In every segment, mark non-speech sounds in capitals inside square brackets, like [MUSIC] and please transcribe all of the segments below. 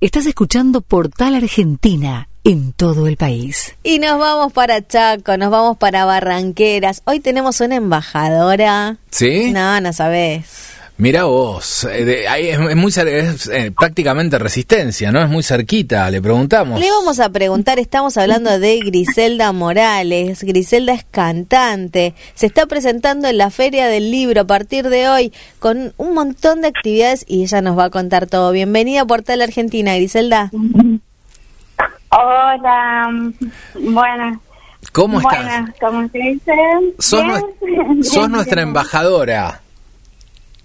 Estás escuchando Portal Argentina en todo el país. Y nos vamos para Chaco, nos vamos para Barranqueras. Hoy tenemos una embajadora. ¿Sí? No, no sabes. Mira vos, eh, es, muy es, eh, prácticamente resistencia, ¿no? Es muy cerquita, le preguntamos. Le vamos a preguntar, estamos hablando de Griselda Morales. Griselda es cantante, se está presentando en la Feria del Libro a partir de hoy con un montón de actividades y ella nos va a contar todo. Bienvenida a Portal Argentina, Griselda. Hola, buenas. ¿Cómo estás? Buenas, ¿cómo se dice? sos [LAUGHS] nuestra embajadora.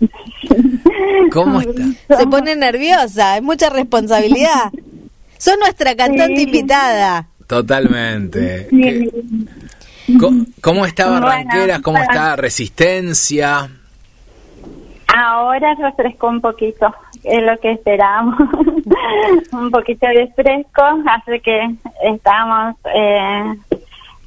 [LAUGHS] ¿Cómo está? Se pone nerviosa, es mucha responsabilidad. [LAUGHS] Son nuestra cantante invitada. Totalmente. ¿Cómo, está Barranqueras? ¿Cómo está Resistencia? Ahora refrescó un poquito, es lo que esperamos. [LAUGHS] un poquito de fresco, hace que estamos eh,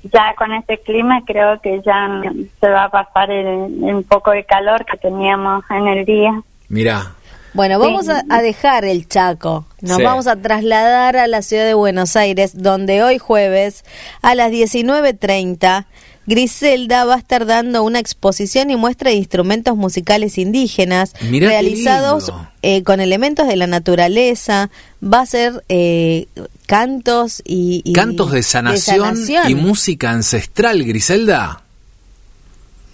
ya con este clima creo que ya se va a pasar el, un poco de calor que teníamos en el día. Mira. Bueno, vamos a, dejar el Chaco, nos vamos a trasladar a la ciudad de Buenos Aires, donde hoy jueves a las 19.30 Griselda va a estar dando una exposición y muestra de instrumentos musicales indígenas realizados eh, con elementos de la naturaleza. Va a ser eh, cantos y, cantos de sanación, y música ancestral, Griselda.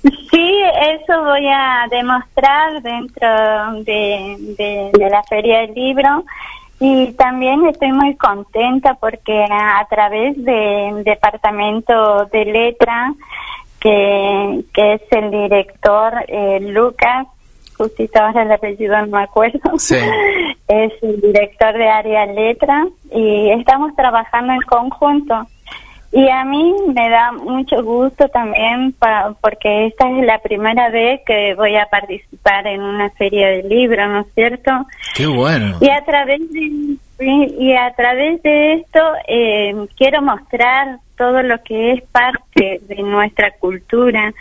Sí, eso voy a demostrar dentro de, de la Feria del Libro. Y también estoy muy contenta porque a través del Departamento de Letra, que, que es el director eh, Lucas, justito ahora el apellido no me acuerdo, [LAUGHS] es el director de área letra y estamos trabajando en conjunto. Y a mí me da mucho gusto también porque esta es la primera vez que voy a participar en una feria de libros, ¿no es cierto? Qué bueno. Y a través de, y a través de esto eh, quiero mostrar todo lo que es parte de nuestra cultura.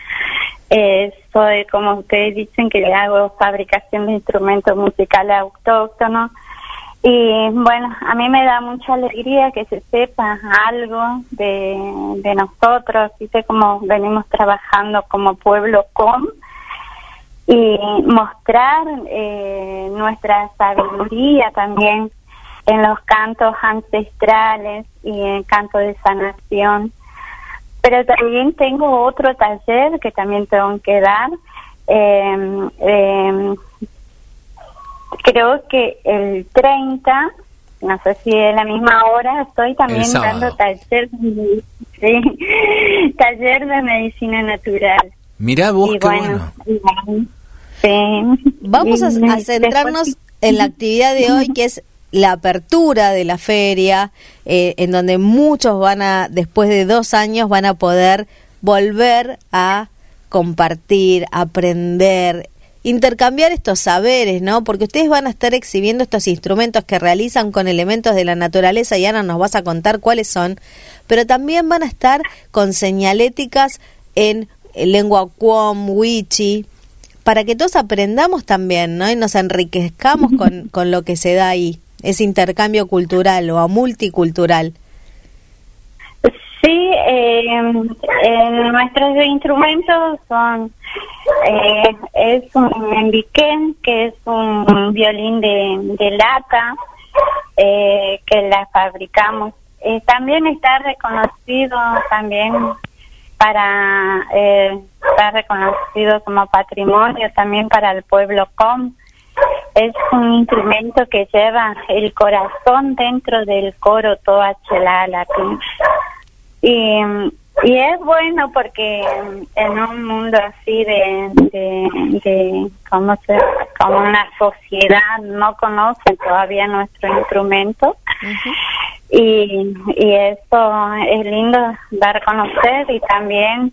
Eh, soy, como ustedes dicen, que hago fabricación de instrumentos musicales autóctonos. Y bueno, a mí me da mucha alegría que se sepa algo de, de nosotros, sé cómo venimos trabajando como pueblo com y mostrar eh, nuestra sabiduría también en los cantos ancestrales y en canto de sanación. Pero también tengo otro taller que también tengo que dar. Eh, eh, creo que el 30, no sé si es la misma hora, estoy también dando taller, [LAUGHS] taller de medicina natural. Mirá vos, qué bueno. sí. Vamos a, centrarnos en la actividad de hoy, que es la apertura de la feria, eh, en donde muchos van a, después de dos años, van a poder volver a compartir, aprender, intercambiar estos saberes, ¿no? Porque ustedes van a estar exhibiendo estos instrumentos que realizan con elementos de la naturaleza y Ana nos vas a contar cuáles son, pero también van a estar con señaléticas en lengua Quom, Wichi, para que todos aprendamos también, ¿no? Y nos enriquezcamos con, [LAUGHS] con lo que se da ahí, ese intercambio cultural o multicultural. Sí, eh, nuestros instrumentos son, eh, es un embiquén, que es un violín de, lata, eh, que la fabricamos. Eh, también está reconocido también para, eh, está reconocido como patrimonio también para el pueblo com. Es un instrumento que lleva el corazón dentro del coro toda latín. Y, y es bueno porque en un mundo así de, de, como, se, como una sociedad no conoce todavía nuestro instrumento. [LAUGHS] y, y eso es lindo dar a conocer y también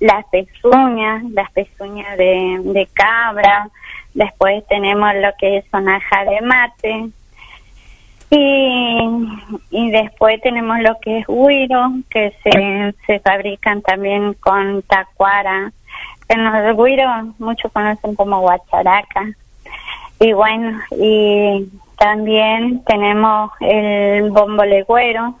las pezuñas, las pezuñas de, de cabra, después tenemos lo que es sonaja de mate, y, y después tenemos lo que es huiro, que se, se fabrican también con tacuara. En los huiro muchos conocen como guacharaca. Y bueno, y, también tenemos el bombo legüero.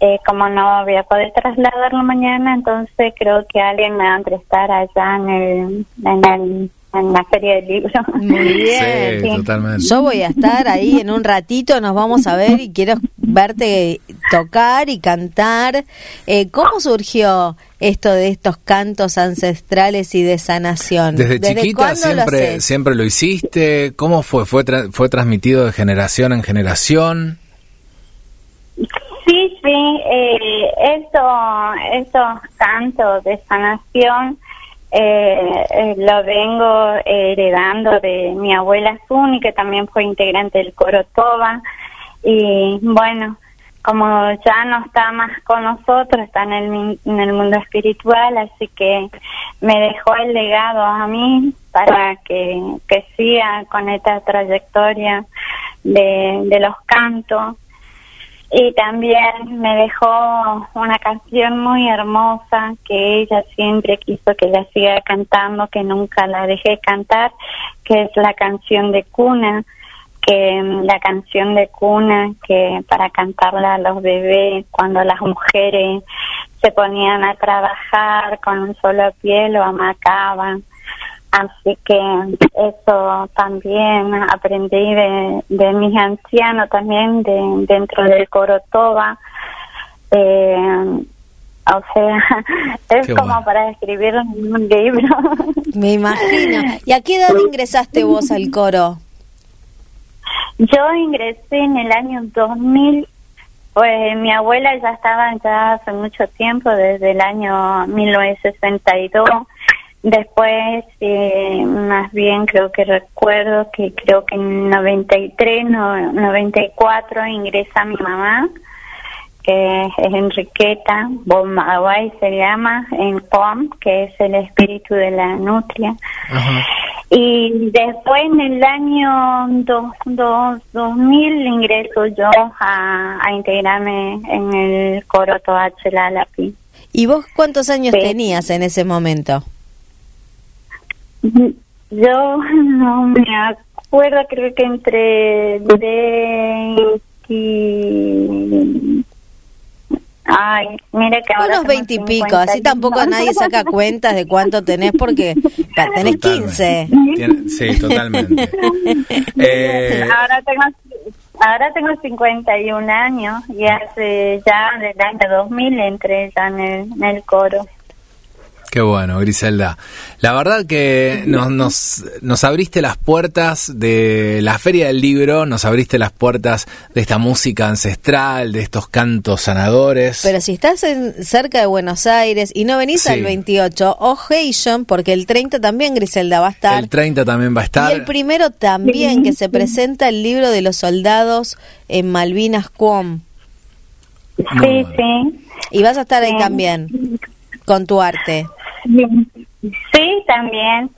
Eh, como no voy a poder trasladarlo mañana, entonces creo que alguien me va a prestar allá en el, en el en la feria del libro. Muy [LAUGHS] bien. Sí, totalmente. Yo voy a estar ahí en un ratito, nos vamos a ver y quiero verte tocar y cantar. Eh, ¿Cómo surgió esto de estos cantos ancestrales y de sanación? Desde, chiquita cuándo lo siempre, siempre lo hiciste. ¿Cómo fue? ¿Fue, tra- fue transmitido de generación en generación? Sí, sí, eh, eso, esos cantos de sanación eh, eh, lo vengo heredando de mi abuela Zuni, que también fue integrante del coro Toba. Y bueno, como ya no está más con nosotros, está en el, en el mundo espiritual, así que me dejó el legado a mí para que, que siga con esta trayectoria de, de los cantos. Y también me dejó una canción muy hermosa que ella siempre quiso que la siga cantando, que nunca la dejé cantar, que es la canción de cuna, que la canción de cuna que para cantarla a los bebés cuando las mujeres se ponían a trabajar con un solo pie lo amacaban. Así que eso también aprendí de, de mis ancianos también de, dentro del coro Toba. Eh, o sea, [LAUGHS] es Qué como bueno. para escribir un libro. [LAUGHS] Me imagino. ¿Y a qué edad ingresaste vos al coro? Yo ingresé en el año 2000, pues mi abuela ya estaba ya hace mucho tiempo, desde el año 1962. Después, eh, más bien creo que recuerdo que creo que en 93, no, 94 ingresa mi mamá, que es Enriqueta Bombaguay se llama, en POM, que es el espíritu de la nutria. Ajá. Y después en el año dos, dos, 2000 ingreso yo a, a integrarme en el coro Toache Lalapi. ¿Y vos cuántos años Sí. tenías en ese momento? Yo [LAUGHS] no me acuerdo, creo que entre 20... Ay, mire que ahora Unos veintipico, así 51. tampoco nadie saca cuentas de cuánto tenés porque tenés Totalmente. 15. Tiene- sí, totalmente. [LAUGHS] Eh, Ahora tengo ahora tengo 51 años y hace ya del año 2000 entré ya en el, en el coro. Qué bueno, Griselda. La verdad que nos, nos, nos abriste las puertas de la Feria del Libro, nos abriste las puertas de esta música ancestral, de estos cantos sanadores. Pero si estás en- cerca de Buenos Aires y no venís Sí. al 28, ojation, porque el 30 también Griselda va a estar. el 30 también va a estar. Y el primero también, que se presenta el libro de los soldados en Malvinas Cuom. Sí, sí. Y vas a estar ahí también, con tu arte. Sí, también.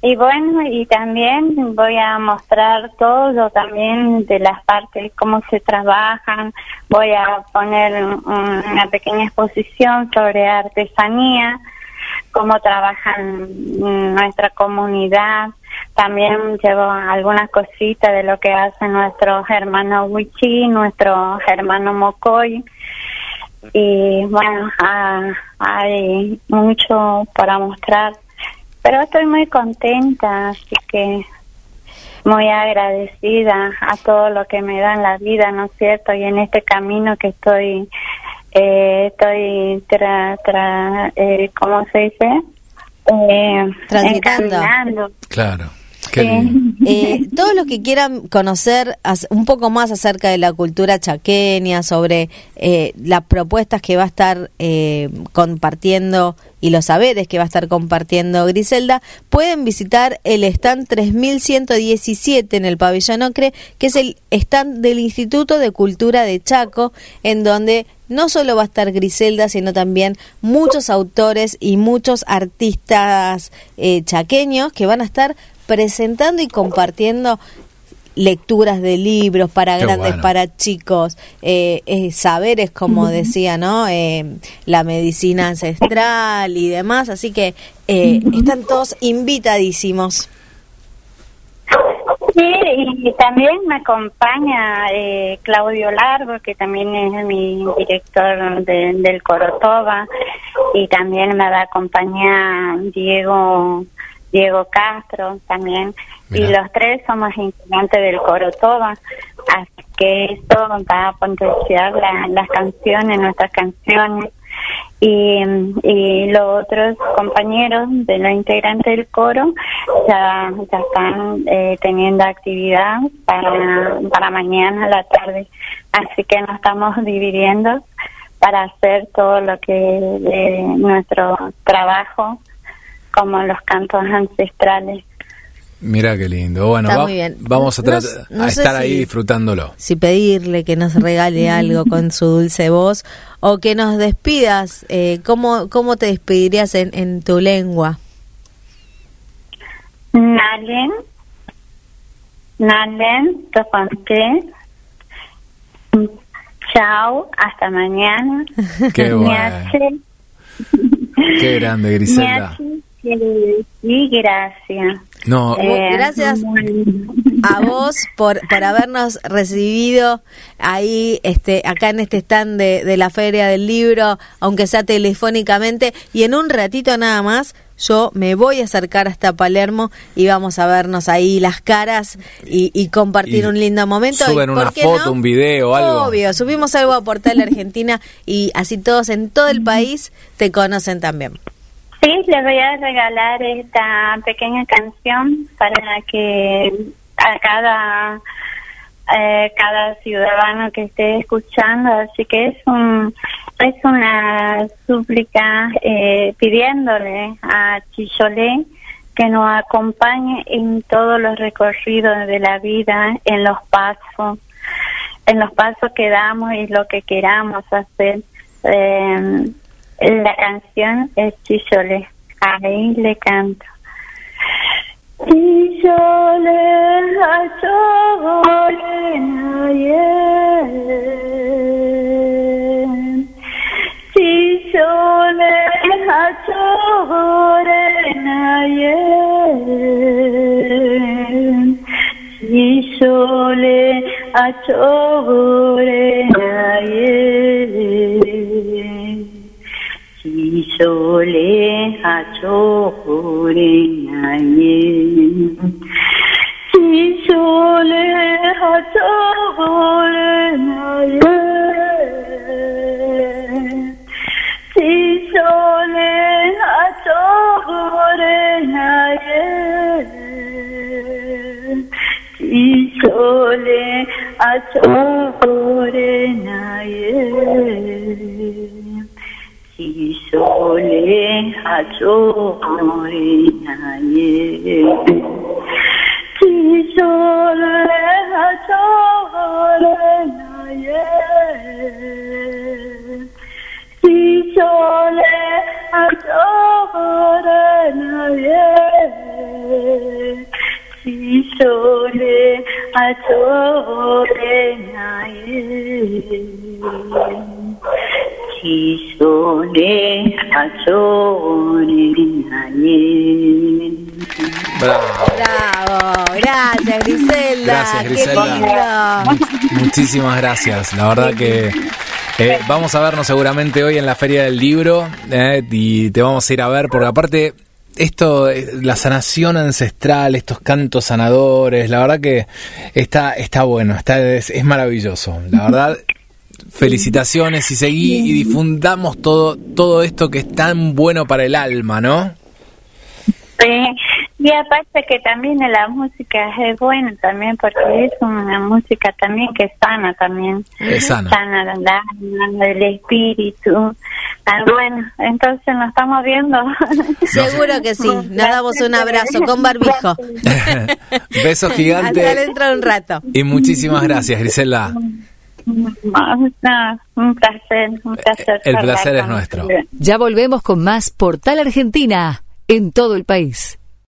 Y bueno, y también voy a mostrar todo también de las partes, cómo se trabajan. Voy a poner un- una pequeña exposición sobre artesanía, cómo trabajan nuestra comunidad. También llevo algunas cositas de lo que hacen nuestros hermanos Wichi, nuestro hermano Mocoy. Y bueno, ah, hay mucho para mostrar, pero estoy muy contenta, así que muy agradecida a todo lo que me da en la vida, ¿no es cierto? Y en este camino que estoy, eh, estoy, tra, tra, eh, ¿cómo se dice? Eh, Transitando. Claro. Lindo. [LAUGHS] Eh, todos los que quieran conocer un poco más acerca de la cultura chaqueña, sobre eh, las propuestas que va a estar eh, compartiendo y los saberes que va a estar compartiendo Griselda, pueden visitar el stand 3117 en el pabellón Ocre, que es el stand del Instituto de Cultura de Chaco, en donde no solo va a estar Griselda, sino también muchos autores y muchos artistas eh, chaqueños que van a estar presentando y compartiendo lecturas de libros para Qué grandes, bueno. para chicos, eh, eh, saberes, como decía, ¿no? Eh, la medicina ancestral y demás. Así que eh, están todos invitadísimos. Sí, y también me acompaña eh, Claudio Largo, que también es mi director del Corotoba, y también me va a acompañar Diego Diego Castro también, y los tres somos integrantes del Corotoba, así que esto va a potenciar las canciones, nuestras canciones. Y, y los otros compañeros de los integrantes del coro ya, ya están eh, teniendo actividad para, para mañana a la tarde. Así que nos estamos dividiendo para hacer todo lo que es nuestro trabajo, como los cantos ancestrales. Mira qué lindo. Bueno, vamos a, a estar ahí disfrutándolo. Si pedirle que nos regale [LAUGHS] algo con su dulce voz o que nos despidas, eh, ¿cómo, ¿cómo te despedirías en, en tu lengua? Nalen, Nalen, Topante. Chao, hasta mañana. Qué [LAUGHS] bueno. Qué grande, [LAUGHS] Griselda. Sí, gracias. No, eh, gracias a vos por, por habernos recibido ahí, este, acá en este stand de, de la Feria del Libro, aunque sea telefónicamente, y en un ratito nada más yo me voy a acercar hasta Palermo y vamos a vernos ahí las caras y, compartir un lindo momento. Suben una foto, un video, algo. Obvio, subimos algo a Portal Argentina y así todos en todo el país te conocen también. Sí, les voy a regalar esta pequeña canción para que a cada eh, cada ciudadano que esté escuchando, así que es un es una súplica eh, pidiéndole a Chicholé que nos acompañe en todos los recorridos de la vida, en los pasos, en los pasos que damos y lo que queramos hacer. Eh, la canción es Chisole. Ahí le canto. Chisole, chole, naye. Chisole, chole, naye. Chisole, chole, 오래 나의 기솔에 하죠 오래 나의 기솔에 하죠 오래 나의 기솔에 하죠 오래 나의 기솔 Bravo. gracias Griselda. Gracias Griselda. Muchísimas gracias. La verdad que eh, vamos a vernos seguramente hoy en la Feria del Libro eh, y te vamos a ir a ver porque aparte esto, eh, la sanación ancestral, estos cantos sanadores, la verdad que está, está bueno, está, es, es maravilloso. La verdad, felicitaciones y seguí y difundamos todo, todo esto que es tan bueno para el alma, ¿no? Sí, y aparte que también la música es buena también porque es una música también que sana también. Es sana. Sana el espíritu. Ah, bueno, entonces nos estamos viendo. [LAUGHS] Seguro que sí. Nos damos un abrazo con barbijo. [LAUGHS] Besos [LAUGHS] gigantes. Hasta dentro de un rato. Y muchísimas gracias, Grisela. un placer, un placer. El placer es nuestro. Ya volvemos con más Portal Argentina en todo el país.